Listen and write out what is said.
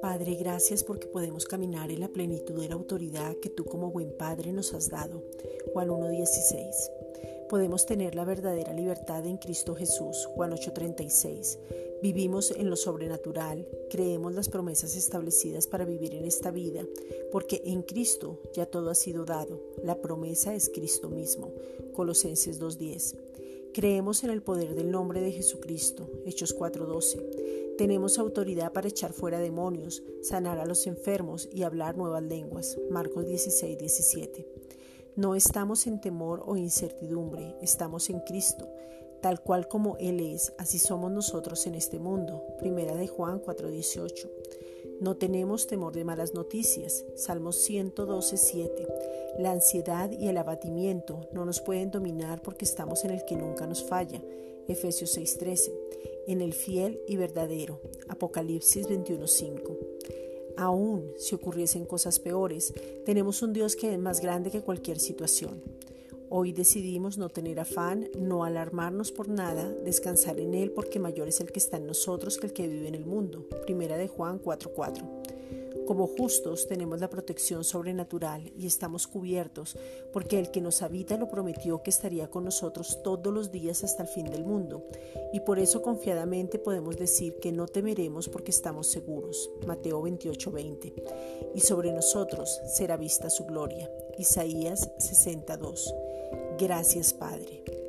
Padre, gracias porque podemos caminar en la plenitud de la autoridad que tú como buen Padre nos has dado. Juan 1.16. Podemos tener la verdadera libertad en Cristo Jesús. Juan 8:36. Vivimos en lo sobrenatural, creemos las promesas establecidas para vivir en esta vida, porque en Cristo ya todo ha sido dado. La promesa es Cristo mismo. Colosenses 2:10. Creemos en el poder del nombre de Jesucristo. Hechos 4:12. Tenemos autoridad para echar fuera demonios, sanar a los enfermos y hablar nuevas lenguas. Marcos 16:17. No estamos en temor o incertidumbre, estamos en Cristo. Tal cual como Él es, así somos nosotros en este mundo. Primera de Juan 4:18. No tenemos temor de malas noticias. Salmos 112:7. La ansiedad y el abatimiento no nos pueden dominar porque estamos en el que nunca nos falla. Efesios 6:13. En el fiel y verdadero. Apocalipsis 21:5 aún si ocurriesen cosas peores, tenemos un Dios que es más grande que cualquier situación. Hoy decidimos no tener afán, no alarmarnos por nada, descansar en Él porque mayor es el que está en nosotros que el que vive en el mundo. Primera de Juan 4:4. Como justos tenemos la protección sobrenatural y estamos cubiertos porque el que nos habita lo prometió que estaría con nosotros todos los días hasta el fin del mundo. Y por eso confiadamente podemos decir que no temeremos porque estamos seguros. Mateo 28:20. Y sobre nosotros será vista su gloria. Isaías 62. Gracias Padre.